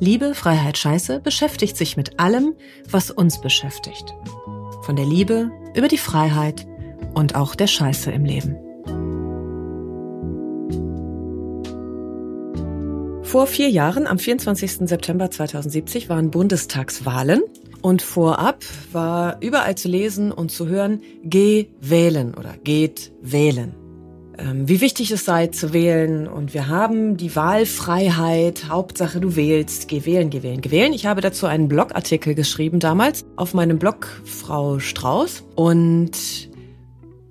Liebe, Freiheit, Scheiße beschäftigt sich mit allem, was uns beschäftigt. Von der Liebe über die Freiheit und auch der Scheiße im Leben. Vor vier Jahren, am 24. September 2070, waren Bundestagswahlen und vorab war überall zu lesen und zu hören, geh wählen oder geht wählen. Ähm, wie wichtig es sei zu wählen und wir haben die Wahlfreiheit. Hauptsache du wählst, geh wählen, geh wählen, geh wählen. Ich habe dazu einen Blogartikel geschrieben damals auf meinem Blog Frau Strauß und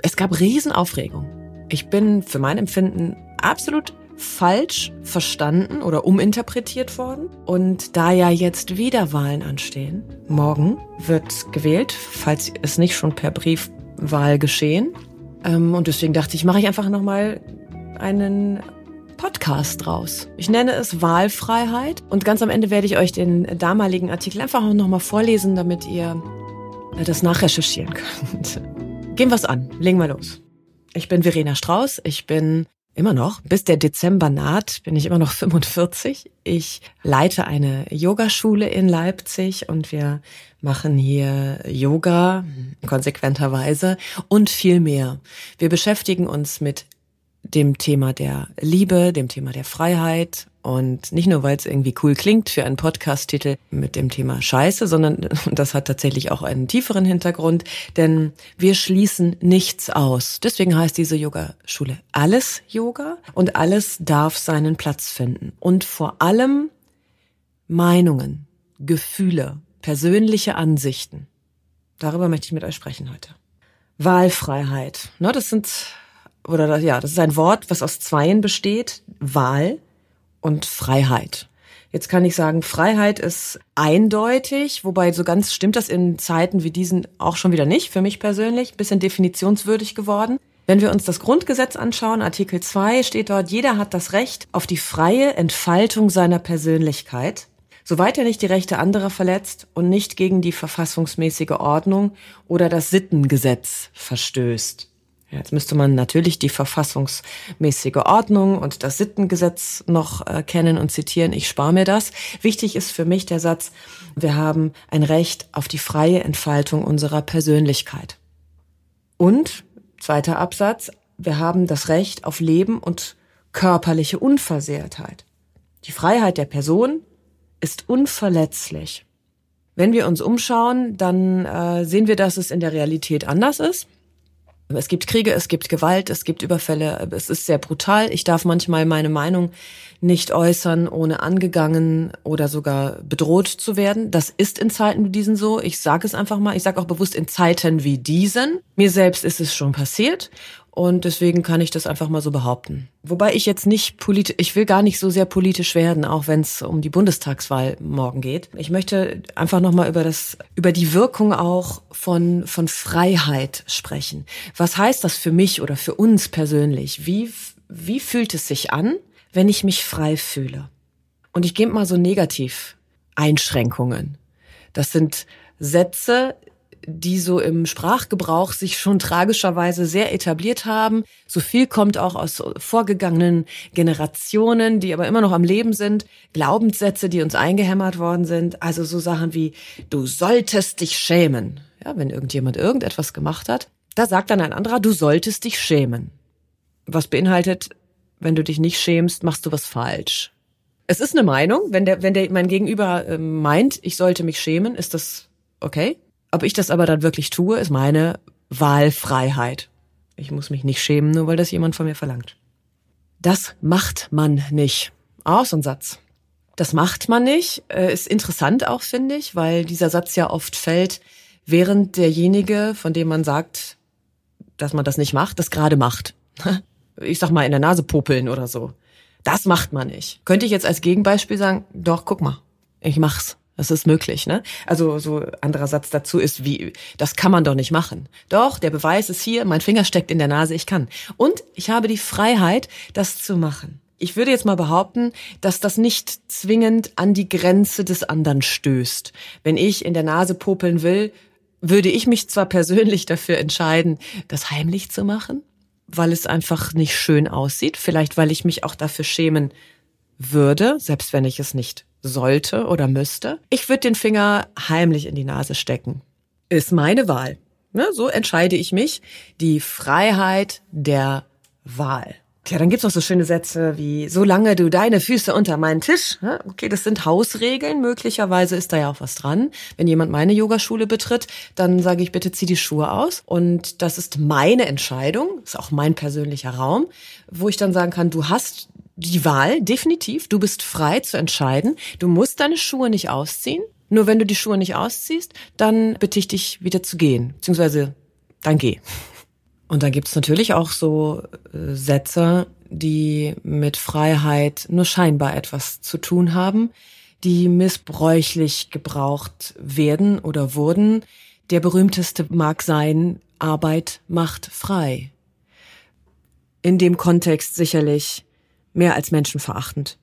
es gab Riesenaufregung. Ich bin für mein Empfinden absolut falsch verstanden oder uminterpretiert worden. Und da ja jetzt wieder Wahlen anstehen, morgen wird gewählt, falls es nicht schon per Briefwahl geschehen. Ähm, und deswegen dachte ich, mache ich einfach nochmal einen Podcast draus. Ich nenne es Wahlfreiheit und ganz am Ende werde ich euch den damaligen Artikel einfach nochmal vorlesen, damit ihr äh, das nachrecherchieren könnt. Gehen wir's an. Legen wir los. Ich bin Verena Strauß. Ich bin immer noch, bis der Dezember naht, bin ich immer noch 45. Ich leite eine Yogaschule in Leipzig und wir machen hier Yoga konsequenterweise und viel mehr. Wir beschäftigen uns mit dem Thema der Liebe, dem Thema der Freiheit und nicht nur, weil es irgendwie cool klingt für einen Podcast-Titel mit dem Thema Scheiße, sondern das hat tatsächlich auch einen tieferen Hintergrund, denn wir schließen nichts aus. Deswegen heißt diese Yoga-Schule alles Yoga und alles darf seinen Platz finden. Und vor allem Meinungen, Gefühle, persönliche Ansichten. Darüber möchte ich mit euch sprechen heute. Wahlfreiheit. Ne, das sind, oder ja, das ist ein Wort, was aus Zweien besteht. Wahl und Freiheit. Jetzt kann ich sagen, Freiheit ist eindeutig, wobei so ganz stimmt das in Zeiten wie diesen auch schon wieder nicht, für mich persönlich, bisschen definitionswürdig geworden. Wenn wir uns das Grundgesetz anschauen, Artikel 2 steht dort, jeder hat das Recht auf die freie Entfaltung seiner Persönlichkeit, soweit er nicht die Rechte anderer verletzt und nicht gegen die verfassungsmäßige Ordnung oder das Sittengesetz verstößt. Jetzt müsste man natürlich die verfassungsmäßige Ordnung und das Sittengesetz noch äh, kennen und zitieren. Ich spare mir das. Wichtig ist für mich der Satz, wir haben ein Recht auf die freie Entfaltung unserer Persönlichkeit. Und, zweiter Absatz, wir haben das Recht auf Leben und körperliche Unversehrtheit. Die Freiheit der Person ist unverletzlich. Wenn wir uns umschauen, dann äh, sehen wir, dass es in der Realität anders ist. Es gibt Kriege, es gibt Gewalt, es gibt Überfälle, es ist sehr brutal. Ich darf manchmal meine Meinung nicht äußern, ohne angegangen oder sogar bedroht zu werden. Das ist in Zeiten wie diesen so. Ich sage es einfach mal. Ich sage auch bewusst in Zeiten wie diesen. Mir selbst ist es schon passiert und deswegen kann ich das einfach mal so behaupten. Wobei ich jetzt nicht politisch, ich will gar nicht so sehr politisch werden, auch wenn es um die Bundestagswahl morgen geht. Ich möchte einfach nochmal über das, über die Wirkung auch von, von Freiheit sprechen. Was heißt das für mich oder für uns persönlich? Wie, wie fühlt es sich an, wenn ich mich frei fühle? Und ich gebe mal so negativ Einschränkungen. Das sind Sätze, die so im Sprachgebrauch sich schon tragischerweise sehr etabliert haben. So viel kommt auch aus vorgegangenen Generationen, die aber immer noch am Leben sind. Glaubenssätze, die uns eingehämmert worden sind. Also so Sachen wie, du solltest dich schämen. Ja, wenn irgendjemand irgendetwas gemacht hat, da sagt dann ein anderer, du solltest dich schämen. Was beinhaltet, wenn du dich nicht schämst, machst du was falsch. Es ist eine Meinung, wenn der, wenn der mein Gegenüber äh, meint, ich sollte mich schämen, ist das okay? Ob ich das aber dann wirklich tue, ist meine Wahlfreiheit. Ich muss mich nicht schämen, nur weil das jemand von mir verlangt. Das macht man nicht. Auch so ein Satz. Das macht man nicht. Äh, ist interessant auch, finde ich, weil dieser Satz ja oft fällt, während derjenige, von dem man sagt, dass man das nicht macht, das gerade macht. Ich sag mal in der Nase popeln oder so. Das macht man nicht. Könnte ich jetzt als Gegenbeispiel sagen, doch, guck mal, ich mach's. Das ist möglich, ne? Also so anderer Satz dazu ist wie, das kann man doch nicht machen. Doch, der Beweis ist hier, mein Finger steckt in der Nase, ich kann. Und ich habe die Freiheit, das zu machen. Ich würde jetzt mal behaupten, dass das nicht zwingend an die Grenze des anderen stößt. Wenn ich in der Nase popeln will, würde ich mich zwar persönlich dafür entscheiden, das heimlich zu machen, weil es einfach nicht schön aussieht, vielleicht weil ich mich auch dafür schämen würde, selbst wenn ich es nicht sollte oder müsste. Ich würde den Finger heimlich in die Nase stecken. Ist meine Wahl. Ne, so entscheide ich mich. Die Freiheit der Wahl. Tja, dann gibt's noch so schöne Sätze wie, solange du deine Füße unter meinen Tisch, okay, das sind Hausregeln, möglicherweise ist da ja auch was dran. Wenn jemand meine Yogaschule betritt, dann sage ich bitte, zieh die Schuhe aus. Und das ist meine Entscheidung, ist auch mein persönlicher Raum, wo ich dann sagen kann, du hast die Wahl, definitiv. Du bist frei zu entscheiden. Du musst deine Schuhe nicht ausziehen. Nur wenn du die Schuhe nicht ausziehst, dann bitte ich dich wieder zu gehen. Beziehungsweise, dann geh. Und dann gibt's natürlich auch so äh, Sätze, die mit Freiheit nur scheinbar etwas zu tun haben, die missbräuchlich gebraucht werden oder wurden. Der berühmteste mag sein, Arbeit macht frei. In dem Kontext sicherlich mehr als menschenverachtend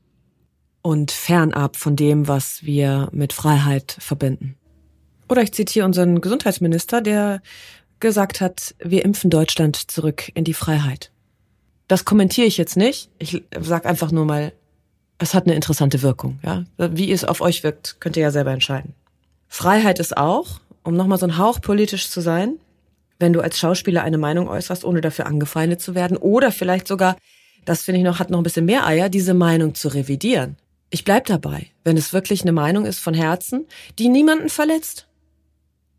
und fernab von dem, was wir mit Freiheit verbinden. Oder ich zitiere unseren Gesundheitsminister, der gesagt hat, wir impfen Deutschland zurück in die Freiheit. Das kommentiere ich jetzt nicht. Ich sage einfach nur mal, es hat eine interessante Wirkung. Ja? Wie es auf euch wirkt, könnt ihr ja selber entscheiden. Freiheit ist auch, um nochmal so ein Hauch politisch zu sein, wenn du als Schauspieler eine Meinung äußerst, ohne dafür angefeindet zu werden oder vielleicht sogar das finde ich noch, hat noch ein bisschen mehr Eier, diese Meinung zu revidieren. Ich bleib dabei, wenn es wirklich eine Meinung ist von Herzen, die niemanden verletzt.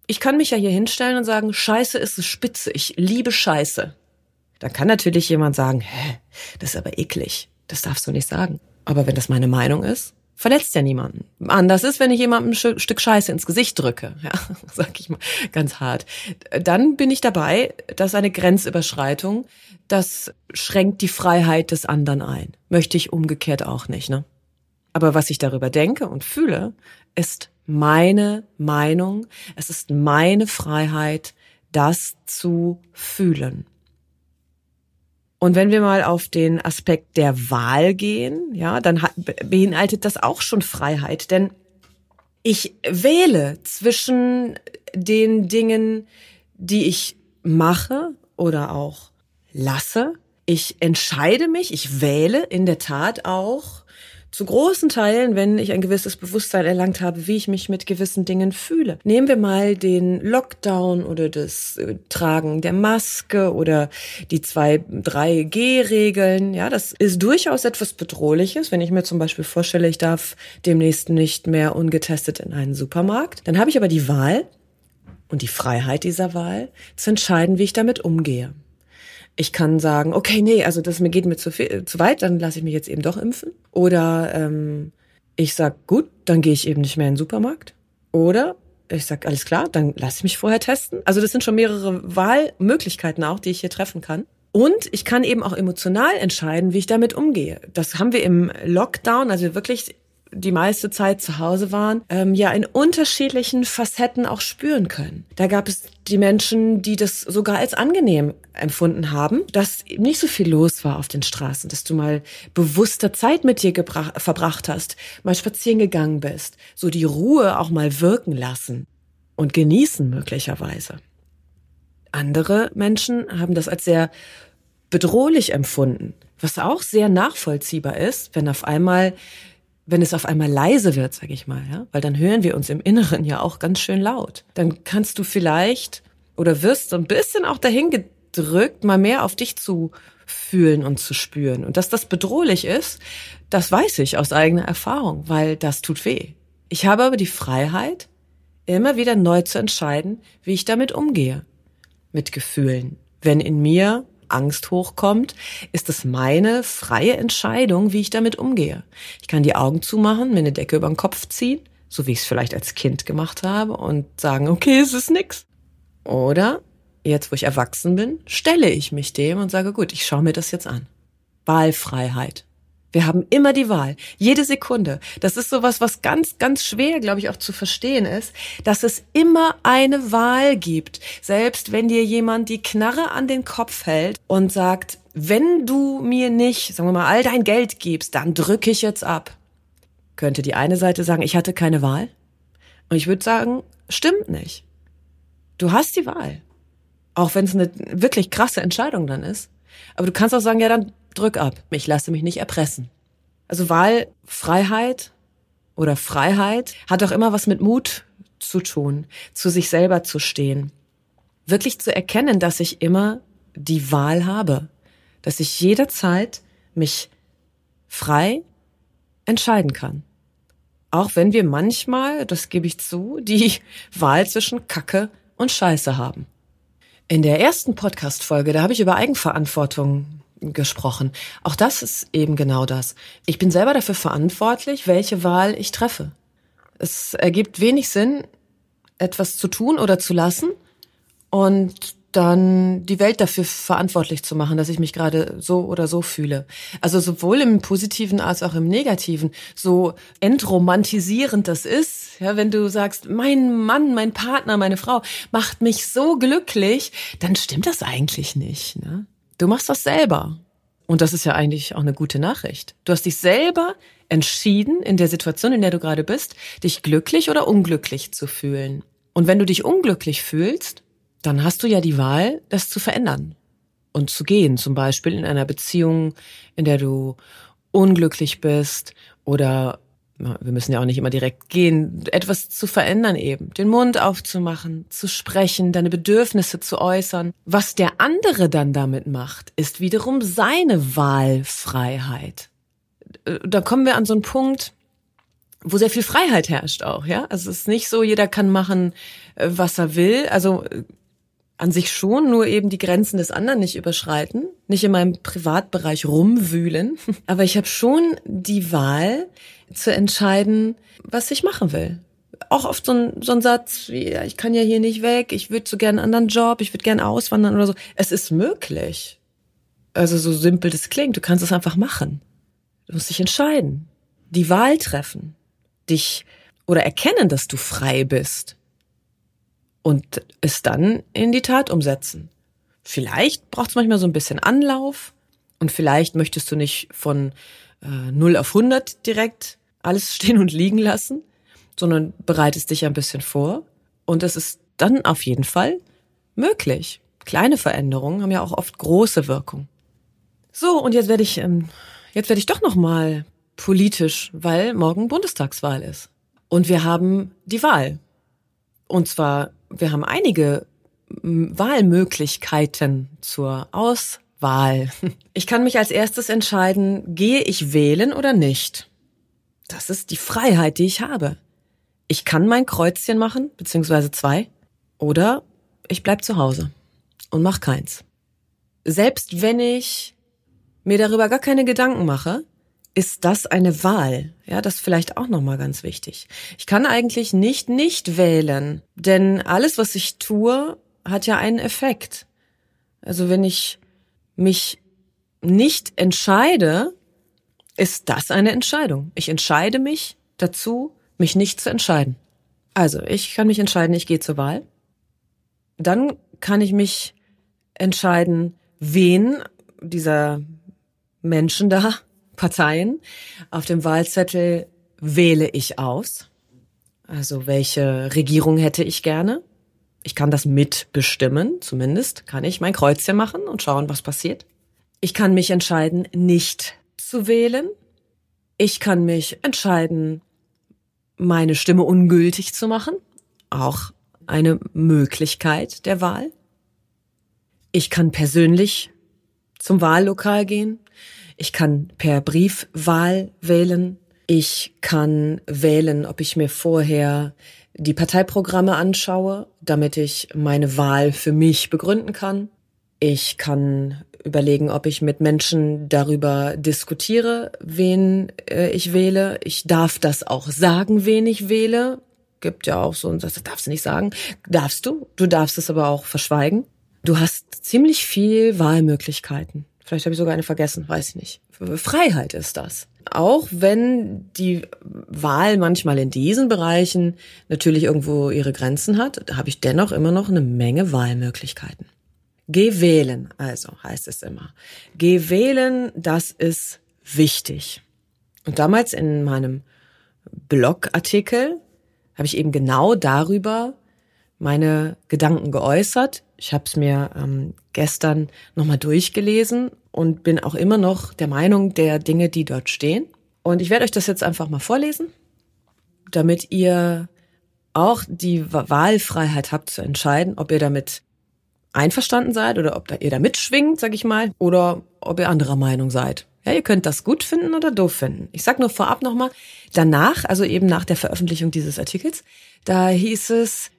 Ich kann mich ja hier hinstellen und sagen, Scheiße ist es spitze, ich liebe Scheiße. Dann kann natürlich jemand sagen, hä, das ist aber eklig, das darfst du nicht sagen. Aber wenn das meine Meinung ist, verletzt ja niemanden. Anders ist, wenn ich jemandem ein Stück Scheiße ins Gesicht drücke, ja, sag ich mal ganz hart. Dann bin ich dabei, dass eine Grenzüberschreitung, das schränkt die Freiheit des anderen ein. Möchte ich umgekehrt auch nicht, ne? Aber was ich darüber denke und fühle, ist meine Meinung, es ist meine Freiheit, das zu fühlen. Und wenn wir mal auf den Aspekt der Wahl gehen, ja, dann beinhaltet das auch schon Freiheit, denn ich wähle zwischen den Dingen, die ich mache oder auch lasse. Ich entscheide mich, ich wähle in der Tat auch zu großen Teilen, wenn ich ein gewisses Bewusstsein erlangt habe, wie ich mich mit gewissen Dingen fühle. Nehmen wir mal den Lockdown oder das äh, Tragen der Maske oder die zwei, drei G-Regeln. Ja, das ist durchaus etwas Bedrohliches. Wenn ich mir zum Beispiel vorstelle, ich darf demnächst nicht mehr ungetestet in einen Supermarkt, dann habe ich aber die Wahl und die Freiheit dieser Wahl zu entscheiden, wie ich damit umgehe. Ich kann sagen, okay, nee, also das mir geht mir zu, viel, zu weit, dann lasse ich mich jetzt eben doch impfen. Oder ähm, ich sag, gut, dann gehe ich eben nicht mehr in den Supermarkt. Oder ich sag, alles klar, dann lasse ich mich vorher testen. Also das sind schon mehrere Wahlmöglichkeiten auch, die ich hier treffen kann. Und ich kann eben auch emotional entscheiden, wie ich damit umgehe. Das haben wir im Lockdown, also wirklich die meiste Zeit zu Hause waren, ähm, ja in unterschiedlichen Facetten auch spüren können. Da gab es die Menschen, die das sogar als angenehm empfunden haben, dass nicht so viel los war auf den Straßen, dass du mal bewusster Zeit mit dir verbracht hast, mal spazieren gegangen bist, so die Ruhe auch mal wirken lassen und genießen möglicherweise. Andere Menschen haben das als sehr bedrohlich empfunden, was auch sehr nachvollziehbar ist, wenn auf einmal wenn es auf einmal leise wird, sag ich mal, ja, weil dann hören wir uns im Inneren ja auch ganz schön laut. Dann kannst du vielleicht oder wirst so ein bisschen auch dahin gedrückt, mal mehr auf dich zu fühlen und zu spüren. Und dass das bedrohlich ist, das weiß ich aus eigener Erfahrung, weil das tut weh. Ich habe aber die Freiheit, immer wieder neu zu entscheiden, wie ich damit umgehe. Mit Gefühlen. Wenn in mir Angst hochkommt, ist es meine freie Entscheidung, wie ich damit umgehe. Ich kann die Augen zumachen, mir eine Decke über den Kopf ziehen, so wie ich es vielleicht als Kind gemacht habe und sagen, okay, es ist nix. Oder jetzt, wo ich erwachsen bin, stelle ich mich dem und sage, gut, ich schaue mir das jetzt an. Wahlfreiheit. Wir haben immer die Wahl. Jede Sekunde. Das ist sowas, was ganz, ganz schwer, glaube ich, auch zu verstehen ist, dass es immer eine Wahl gibt. Selbst wenn dir jemand die Knarre an den Kopf hält und sagt, wenn du mir nicht, sagen wir mal, all dein Geld gibst, dann drücke ich jetzt ab. Könnte die eine Seite sagen, ich hatte keine Wahl? Und ich würde sagen, stimmt nicht. Du hast die Wahl. Auch wenn es eine wirklich krasse Entscheidung dann ist. Aber du kannst auch sagen, ja, dann drück ab. Ich lasse mich nicht erpressen. Also Wahlfreiheit oder Freiheit hat auch immer was mit Mut zu tun, zu sich selber zu stehen. Wirklich zu erkennen, dass ich immer die Wahl habe. Dass ich jederzeit mich frei entscheiden kann. Auch wenn wir manchmal, das gebe ich zu, die Wahl zwischen Kacke und Scheiße haben. In der ersten Podcast-Folge, da habe ich über Eigenverantwortung gesprochen. Auch das ist eben genau das. Ich bin selber dafür verantwortlich, welche Wahl ich treffe. Es ergibt wenig Sinn, etwas zu tun oder zu lassen und dann die Welt dafür verantwortlich zu machen, dass ich mich gerade so oder so fühle. Also sowohl im Positiven als auch im Negativen. So entromantisierend das ist, ja, wenn du sagst, mein Mann, mein Partner, meine Frau macht mich so glücklich, dann stimmt das eigentlich nicht. Ne? Du machst das selber. Und das ist ja eigentlich auch eine gute Nachricht. Du hast dich selber entschieden, in der Situation, in der du gerade bist, dich glücklich oder unglücklich zu fühlen. Und wenn du dich unglücklich fühlst, dann hast du ja die Wahl, das zu verändern und zu gehen. Zum Beispiel in einer Beziehung, in der du unglücklich bist oder wir müssen ja auch nicht immer direkt gehen, etwas zu verändern eben, den Mund aufzumachen, zu sprechen, deine Bedürfnisse zu äußern. Was der andere dann damit macht, ist wiederum seine Wahlfreiheit. Da kommen wir an so einen Punkt, wo sehr viel Freiheit herrscht auch, ja? Also es ist nicht so, jeder kann machen, äh, was er will. Also an sich schon, nur eben die Grenzen des anderen nicht überschreiten, nicht in meinem Privatbereich rumwühlen. Aber ich habe schon die Wahl zu entscheiden, was ich machen will. Auch oft so ein, so ein Satz wie, ja, ich kann ja hier nicht weg, ich würde so gern einen anderen Job, ich würde gern auswandern oder so. Es ist möglich. Also so simpel das klingt, du kannst es einfach machen. Du musst dich entscheiden, die Wahl treffen, dich oder erkennen, dass du frei bist und es dann in die Tat umsetzen. Vielleicht braucht es manchmal so ein bisschen Anlauf und vielleicht möchtest du nicht von äh, 0 auf 100 direkt alles stehen und liegen lassen, sondern bereitest dich ein bisschen vor und es ist dann auf jeden Fall möglich. Kleine Veränderungen haben ja auch oft große Wirkung. So, und jetzt werde ich, ähm, jetzt werde ich doch noch mal politisch, weil morgen Bundestagswahl ist. Und wir haben die Wahl. Und zwar wir haben einige Wahlmöglichkeiten zur Auswahl. Ich kann mich als erstes entscheiden, gehe ich wählen oder nicht. Das ist die Freiheit, die ich habe. Ich kann mein Kreuzchen machen, beziehungsweise zwei, oder ich bleib zu Hause und mach keins. Selbst wenn ich mir darüber gar keine Gedanken mache, ist das eine Wahl? Ja, das ist vielleicht auch nochmal ganz wichtig. Ich kann eigentlich nicht nicht wählen, denn alles, was ich tue, hat ja einen Effekt. Also wenn ich mich nicht entscheide, ist das eine Entscheidung. Ich entscheide mich dazu, mich nicht zu entscheiden. Also, ich kann mich entscheiden, ich gehe zur Wahl. Dann kann ich mich entscheiden, wen dieser Menschen da Parteien. Auf dem Wahlzettel wähle ich aus. Also welche Regierung hätte ich gerne? Ich kann das mitbestimmen, zumindest kann ich mein Kreuzchen machen und schauen, was passiert. Ich kann mich entscheiden, nicht zu wählen. Ich kann mich entscheiden, meine Stimme ungültig zu machen. Auch eine Möglichkeit der Wahl. Ich kann persönlich zum Wahllokal gehen. Ich kann per Briefwahl wählen. Ich kann wählen, ob ich mir vorher die Parteiprogramme anschaue, damit ich meine Wahl für mich begründen kann. Ich kann überlegen, ob ich mit Menschen darüber diskutiere, wen äh, ich wähle. Ich darf das auch sagen, wen ich wähle. Gibt ja auch so, das darfst du nicht sagen. Darfst du. Du darfst es aber auch verschweigen. Du hast ziemlich viel Wahlmöglichkeiten Vielleicht habe ich sogar eine vergessen, weiß ich nicht. Freiheit ist das. Auch wenn die Wahl manchmal in diesen Bereichen natürlich irgendwo ihre Grenzen hat, habe ich dennoch immer noch eine Menge Wahlmöglichkeiten. Geh wählen, also heißt es immer. Geh wählen, das ist wichtig. Und damals in meinem Blogartikel habe ich eben genau darüber meine Gedanken geäußert. Ich habe es mir ähm, gestern nochmal durchgelesen und bin auch immer noch der Meinung der Dinge, die dort stehen. Und ich werde euch das jetzt einfach mal vorlesen, damit ihr auch die Wahlfreiheit habt zu entscheiden, ob ihr damit einverstanden seid oder ob ihr da mitschwingt, sag ich mal, oder ob ihr anderer Meinung seid. Ja, ihr könnt das gut finden oder doof finden. Ich sag nur vorab nochmal, danach, also eben nach der Veröffentlichung dieses Artikels, da hieß es,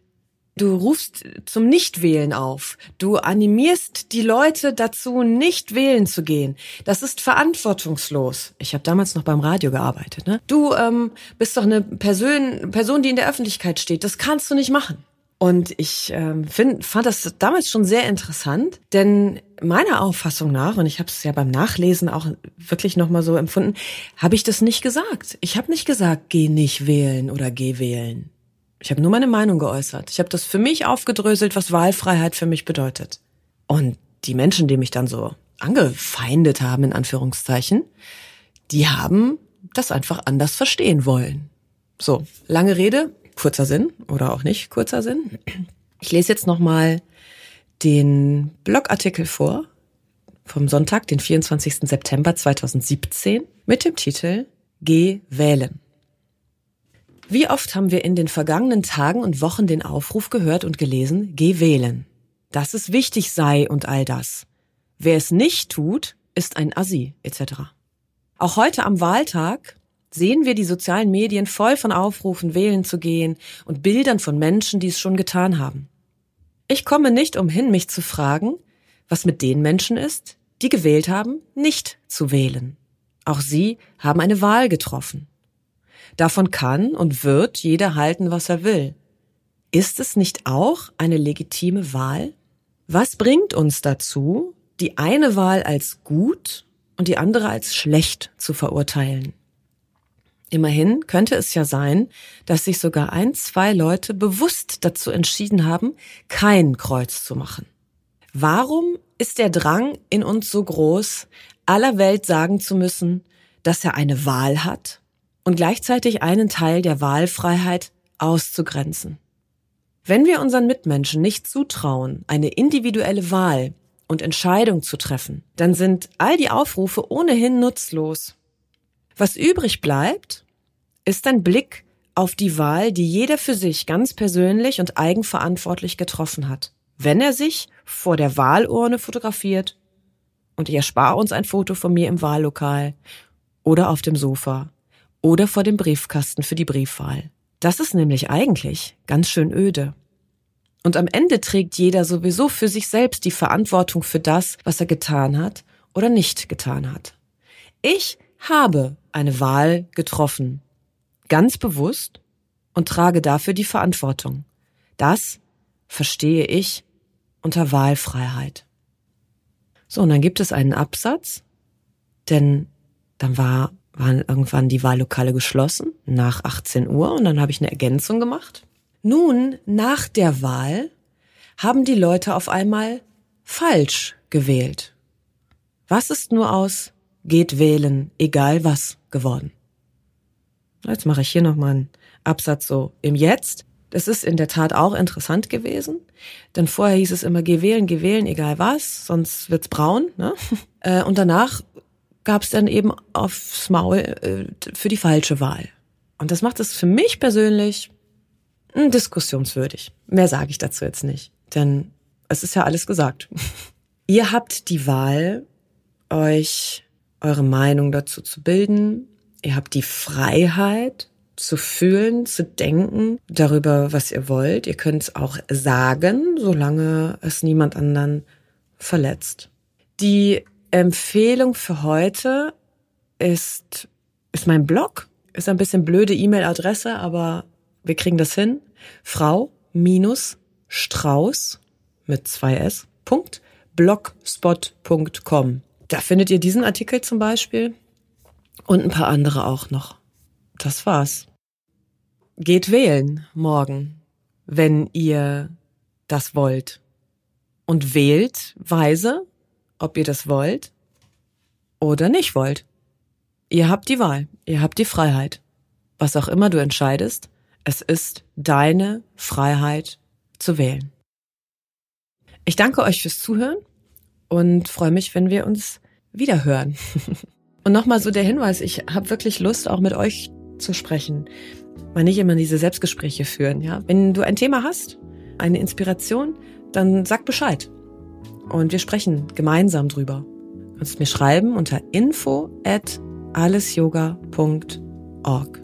du rufst zum Nichtwählen auf. Du animierst die Leute dazu, nicht wählen zu gehen. Das ist verantwortungslos. Ich habe damals noch beim Radio gearbeitet. Ne? Du ähm, bist doch eine Person, Person, die in der Öffentlichkeit steht. Das kannst du nicht machen. Und ich ähm, find, fand das damals schon sehr interessant, denn meiner Auffassung nach, und ich habe es ja beim Nachlesen auch wirklich nochmal so empfunden, habe ich das nicht gesagt. Ich habe nicht gesagt, geh nicht wählen oder geh wählen. Ich habe nur meine Meinung geäußert. Ich habe das für mich aufgedröselt, was Wahlfreiheit für mich bedeutet. Und die Menschen, die mich dann so angefeindet haben, in Anführungszeichen, die haben das einfach anders verstehen wollen. So, lange Rede, kurzer Sinn oder auch nicht kurzer Sinn. Ich lese jetzt nochmal den Blogartikel vor vom Sonntag, den 24. September 2017 mit dem Titel Geh wählen. Wie oft haben wir in den vergangenen Tagen und Wochen den Aufruf gehört und gelesen, geh wählen. Dass es wichtig sei und all das. Wer es nicht tut, ist ein Assi, etc. Auch heute am Wahltag sehen wir die sozialen Medien voll von Aufrufen, wählen zu gehen und Bildern von Menschen, die es schon getan haben. Ich komme nicht umhin, mich zu fragen, was mit den Menschen ist, die gewählt haben, nicht zu wählen. Auch sie haben eine Wahl getroffen. Davon kann und wird jeder halten, was er will. Ist es nicht auch eine legitime Wahl? Was bringt uns dazu, die eine Wahl als gut und die andere als schlecht zu verurteilen? Immerhin könnte es ja sein, dass sich sogar ein, zwei Leute bewusst dazu entschieden haben, kein Kreuz zu machen. Warum ist der Drang in uns so groß, aller Welt sagen zu müssen, dass er eine Wahl hat und gleichzeitig einen Teil der Wahlfreiheit auszugrenzen? Wenn wir unseren Mitmenschen nicht zutrauen, eine individuelle Wahl und Entscheidung zu treffen, dann sind all die Aufrufe ohnehin nutzlos. Was übrig bleibt, ist ein Blick auf die Wahl, die jeder für sich ganz persönlich und eigenverantwortlich getroffen hat. Wenn er sich vor der Wahlurne fotografiert und ich erspare uns ein Foto von mir im Wahllokal oder auf dem Sofa oder vor dem Briefkasten für die Briefwahl. Das ist nämlich eigentlich ganz schön öde. Und am Ende trägt jeder sowieso für sich selbst die Verantwortung für das, was er getan hat oder nicht getan hat. Ich habe eine Wahl getroffen. Ganz bewusst und trage dafür die Verantwortung. Das verstehe ich unter Wahlfreiheit. So, und dann gibt es einen Absatz, denn dann war, waren irgendwann die Wahllokale geschlossen nach 18 Uhr und dann habe ich eine Ergänzung gemacht. Nun, nach der Wahl haben die Leute auf einmal falsch gewählt. Was ist nur aus geht wählen, egal was geworden. Jetzt mache ich hier nochmal einen Absatz so im Jetzt. Das ist in der Tat auch interessant gewesen, denn vorher hieß es immer, geh wählen, geh wählen, egal was, sonst wird's braun. Ne? Äh, und danach gab es dann eben aufs Maul äh, für die falsche Wahl. Und das macht es für mich persönlich hm, diskussionswürdig. Mehr sage ich dazu jetzt nicht, denn es ist ja alles gesagt. Ihr habt die Wahl, euch eure Meinung dazu zu bilden. Ihr habt die Freiheit zu fühlen, zu denken darüber, was ihr wollt. Ihr könnt es auch sagen, solange es niemand anderen verletzt. Die Empfehlung für heute ist, ist mein Blog. Ist ein bisschen blöde E-Mail-Adresse, aber wir kriegen das hin. Frau minus Strauß mit zwei S. Blogspot.com Da findet ihr diesen Artikel zum Beispiel und ein paar andere auch noch. Das war's. Geht wählen morgen, wenn ihr das wollt. Und wählt weise, ob ihr das wollt oder nicht wollt. Ihr habt die Wahl, ihr habt die Freiheit. Was auch immer du entscheidest, es ist deine Freiheit zu wählen. Ich danke euch fürs Zuhören und freue mich, wenn wir uns wieder hören. Und nochmal so der Hinweis, ich habe wirklich Lust, auch mit euch zu sprechen. Mal nicht immer diese Selbstgespräche führen, ja. Wenn du ein Thema hast, eine Inspiration, dann sag Bescheid. Und wir sprechen gemeinsam drüber. Du kannst mir schreiben unter info at allesyoga.org.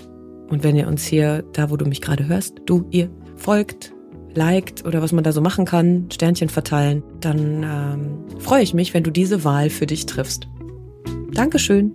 Und wenn ihr uns hier, da wo du mich gerade hörst, du, ihr folgt, liked oder was man da so machen kann, Sternchen verteilen, dann ähm, freue ich mich, wenn du diese Wahl für dich triffst. Dankeschön.